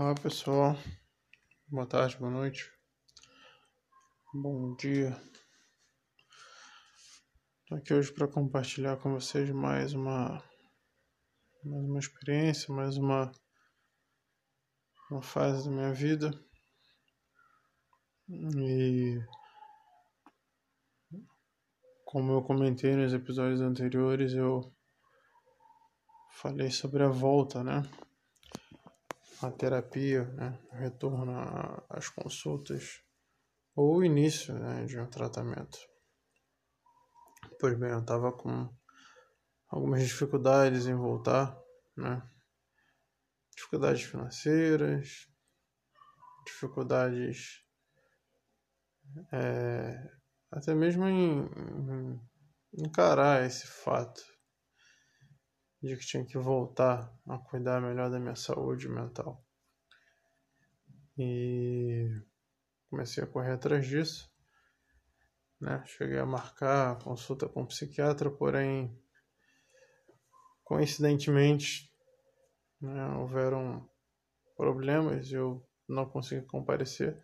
Olá pessoal, boa tarde, boa noite, bom dia. Estou aqui hoje para compartilhar com vocês mais uma, mais uma experiência, mais uma, uma fase da minha vida. E como eu comentei nos episódios anteriores, eu falei sobre a volta, né? A terapia, né? Retorno às consultas ou o início né, de um tratamento. Pois bem, eu estava com algumas dificuldades em voltar, né? Dificuldades financeiras, dificuldades é, até mesmo em, em encarar esse fato de que tinha que voltar a cuidar melhor da minha saúde mental. E comecei a correr atrás disso. Né? Cheguei a marcar consulta com um psiquiatra, porém, coincidentemente, né, houveram problemas e eu não consegui comparecer.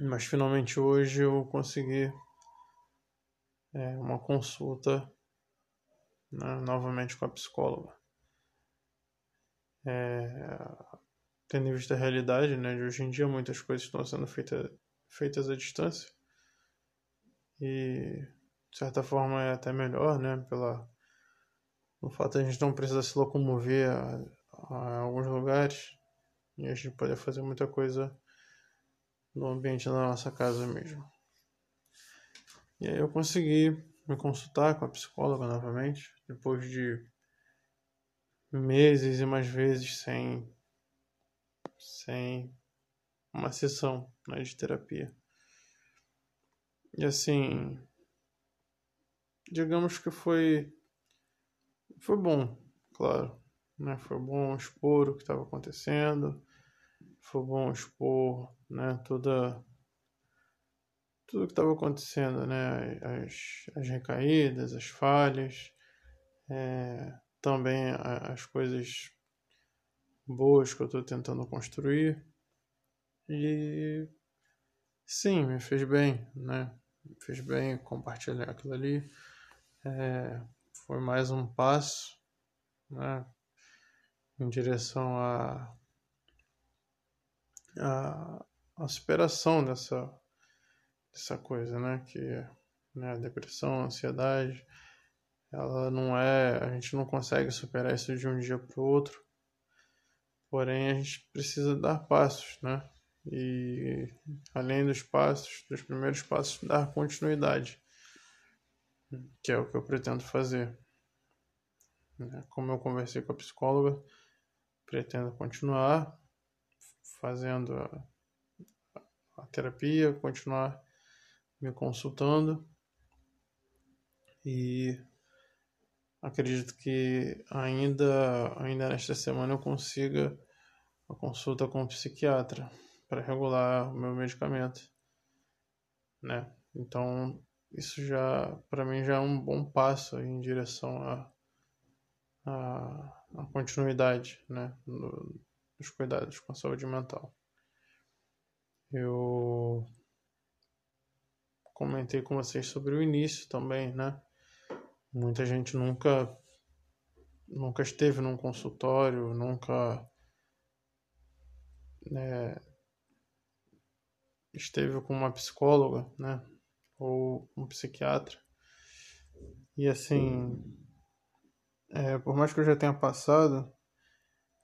Mas finalmente hoje eu consegui é, uma consulta né, novamente com a psicóloga. É, tendo em vista a realidade né, de hoje em dia, muitas coisas estão sendo feita, feitas à distância. E, de certa forma, é até melhor, né? Pela, o fato de a gente não precisar se locomover a, a alguns lugares e a gente poder fazer muita coisa no ambiente da nossa casa mesmo. E aí eu consegui me consultar com a psicóloga novamente, depois de meses e mais vezes sem, sem uma sessão né, de terapia. E assim, digamos que foi, foi bom, claro. Né? Foi bom expor o que estava acontecendo, foi bom expor né, toda tudo que estava acontecendo, né, as, as recaídas, as falhas, é, também as coisas boas que eu estou tentando construir. E sim, me fez bem, né, me fez bem compartilhar aquilo ali, é, foi mais um passo, né, em direção a a, a superação dessa, dessa coisa, né? Que né, a depressão, a ansiedade, ela não é. A gente não consegue superar isso de um dia para o outro. Porém, a gente precisa dar passos, né? E além dos passos, dos primeiros passos, dar continuidade, que é o que eu pretendo fazer. Como eu conversei com a psicóloga, pretendo continuar fazendo a, a terapia, continuar me consultando e acredito que ainda ainda nesta semana eu consiga a consulta com o psiquiatra para regular o meu medicamento, né? Então isso já para mim já é um bom passo em direção a a, a continuidade, né? No, dos cuidados com a saúde mental. Eu comentei com vocês sobre o início também, né? Muita gente nunca nunca esteve num consultório, nunca né, esteve com uma psicóloga, né? Ou um psiquiatra. E assim, é, por mais que eu já tenha passado,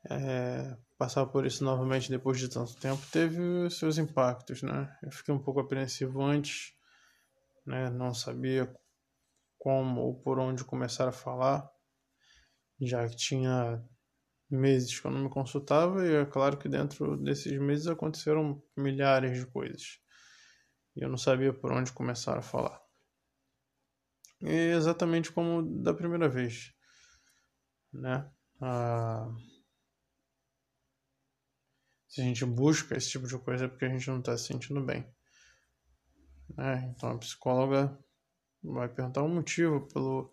é, passar por isso novamente depois de tanto tempo teve seus impactos, né? Eu fiquei um pouco apreensivo antes, né? Não sabia como ou por onde começar a falar, já que tinha meses que eu não me consultava e é claro que dentro desses meses aconteceram milhares de coisas e eu não sabia por onde começar a falar. E exatamente como da primeira vez, né? Ah, se a gente busca esse tipo de coisa é porque a gente não está se sentindo bem. Né? Então a psicóloga vai perguntar o um motivo pelo,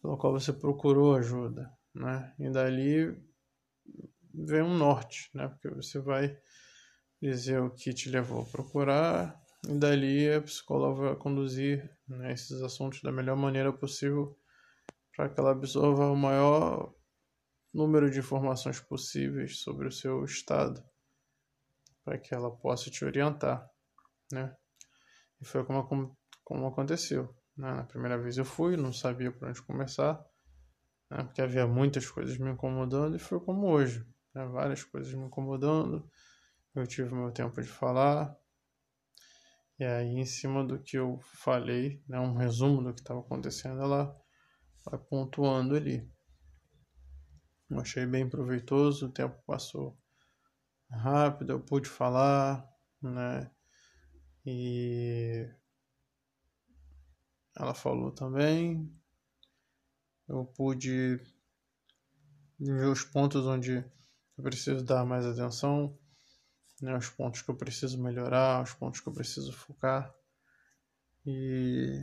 pelo qual você procurou ajuda. Né? E dali ver um norte, né? Porque você vai dizer o que te levou a procurar e dali a psicóloga vai conduzir né, esses assuntos da melhor maneira possível para que ela absorva o maior número de informações possíveis sobre o seu estado, para que ela possa te orientar, né? E foi como, como aconteceu. Né? Na primeira vez eu fui, não sabia por onde começar, né? porque havia muitas coisas me incomodando, e foi como hoje, né? várias coisas me incomodando. Eu tive meu tempo de falar, e aí, em cima do que eu falei, né, um resumo do que estava acontecendo, ela vai pontuando ali. Eu achei bem proveitoso, o tempo passou rápido, eu pude falar, né? E ela falou também. Eu pude ver os pontos onde eu preciso dar mais atenção, né? os pontos que eu preciso melhorar, os pontos que eu preciso focar. E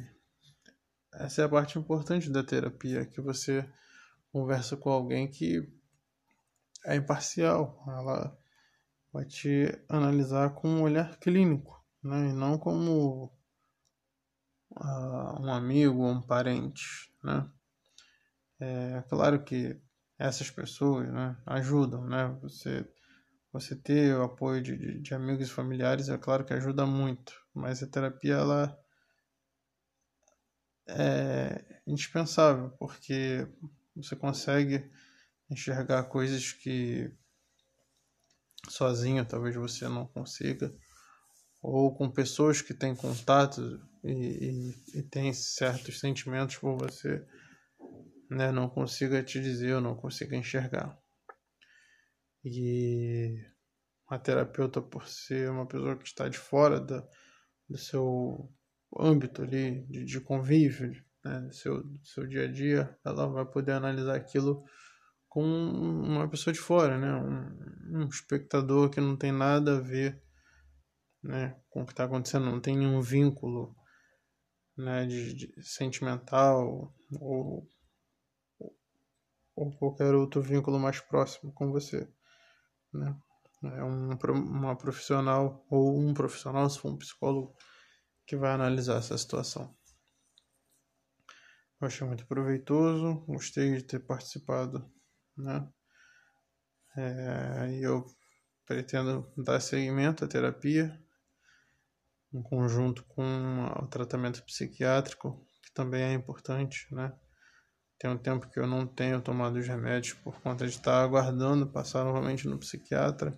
essa é a parte importante da terapia, que você conversa com alguém que é imparcial. Ela vai te analisar com um olhar clínico, né? E não como uh, um amigo ou um parente, né? É claro que essas pessoas né, ajudam, né? Você, você ter o apoio de, de, de amigos e familiares é claro que ajuda muito, mas a terapia ela é indispensável, porque você consegue enxergar coisas que sozinho talvez você não consiga, ou com pessoas que têm contato e, e, e têm certos sentimentos por você, né, não consiga te dizer, ou não consiga enxergar. E a terapeuta, por ser uma pessoa que está de fora da, do seu âmbito ali de, de convívio, né, do seu, do seu dia a dia, ela vai poder analisar aquilo com uma pessoa de fora, né, um, um espectador que não tem nada a ver né, com o que está acontecendo, não tem nenhum vínculo né, de, de sentimental ou, ou qualquer outro vínculo mais próximo com você. Né? É um, uma profissional ou um profissional, se for um psicólogo, que vai analisar essa situação. Eu achei muito proveitoso, gostei de ter participado, né? É, e eu pretendo dar seguimento à terapia, em conjunto com o tratamento psiquiátrico, que também é importante, né? Tem um tempo que eu não tenho tomado os remédios por conta de estar aguardando passar novamente no psiquiatra,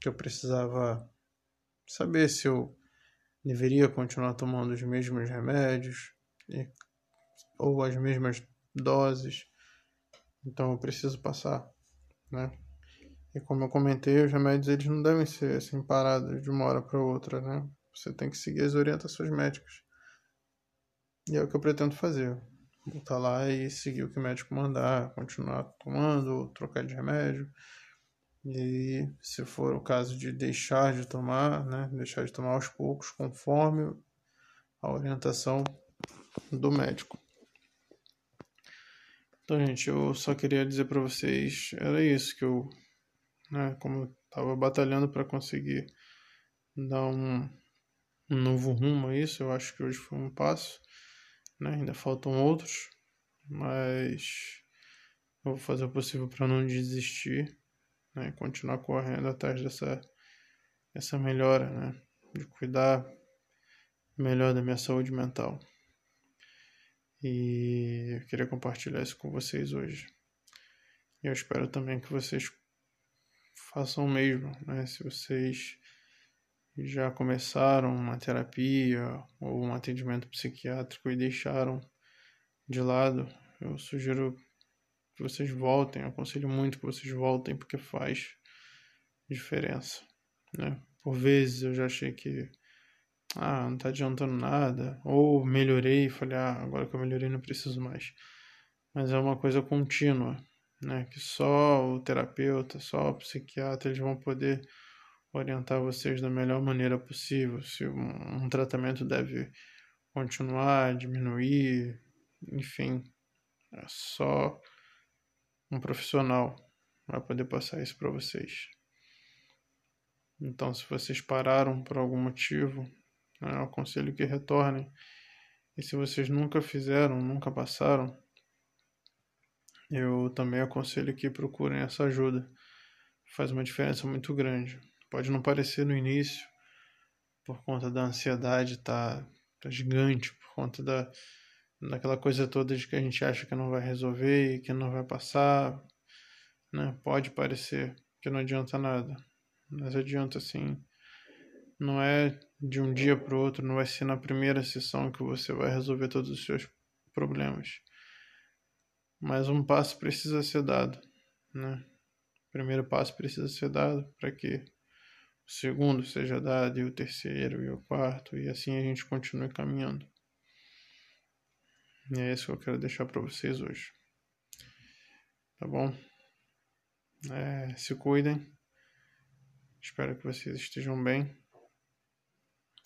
que eu precisava saber se eu deveria continuar tomando os mesmos remédios e, ou as mesmas doses. Então eu preciso passar, né? E como eu comentei, os remédios eles não devem ser assim parados de uma hora para outra, né? Você tem que seguir as orientações médicas. E é o que eu pretendo fazer. Voltar lá e seguir o que o médico mandar, continuar tomando, trocar de remédio, e se for o caso de deixar de tomar, né, deixar de tomar aos poucos, conforme a orientação do médico. Então, gente, eu só queria dizer para vocês, era isso que eu, né, como eu tava batalhando para conseguir dar um, um novo rumo a isso, eu acho que hoje foi um passo, né, ainda faltam outros, mas eu vou fazer o possível para não desistir né? Continuar correndo atrás dessa, essa melhora, né? De cuidar melhor da minha saúde mental. E eu queria compartilhar isso com vocês hoje. Eu espero também que vocês façam o mesmo, né? Se vocês já começaram uma terapia ou um atendimento psiquiátrico e deixaram de lado, eu sugiro que vocês voltem. Eu aconselho muito que vocês voltem porque faz diferença, né? Por vezes eu já achei que ah, não tá adiantando nada, ou melhorei e falei, ah, agora que eu melhorei não preciso mais. Mas é uma coisa contínua, né? Que só o terapeuta, só o psiquiatra, eles vão poder orientar vocês da melhor maneira possível. Se um, um tratamento deve continuar, diminuir, enfim, é só um profissional vai poder passar isso para vocês. Então, se vocês pararam por algum motivo, né, eu aconselho que retornem. E se vocês nunca fizeram, nunca passaram, eu também aconselho que procurem essa ajuda. Faz uma diferença muito grande. Pode não parecer no início, por conta da ansiedade tá, tá gigante, por conta da, daquela coisa toda de que a gente acha que não vai resolver e que não vai passar, né? Pode parecer que não adianta nada, mas adianta sim. Não é de um dia para o outro, não vai ser na primeira sessão que você vai resolver todos os seus problemas. Mas um passo precisa ser dado, né? O primeiro passo precisa ser dado para que o segundo seja dado, e o terceiro, e o quarto, e assim a gente continue caminhando. E é isso que eu quero deixar para vocês hoje. Tá bom? É, se cuidem. Espero que vocês estejam bem.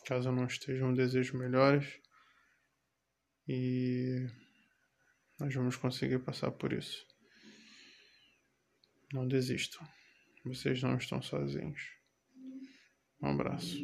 Caso não estejam, desejo melhores. E nós vamos conseguir passar por isso. Não desistam. Vocês não estão sozinhos. Um abraço.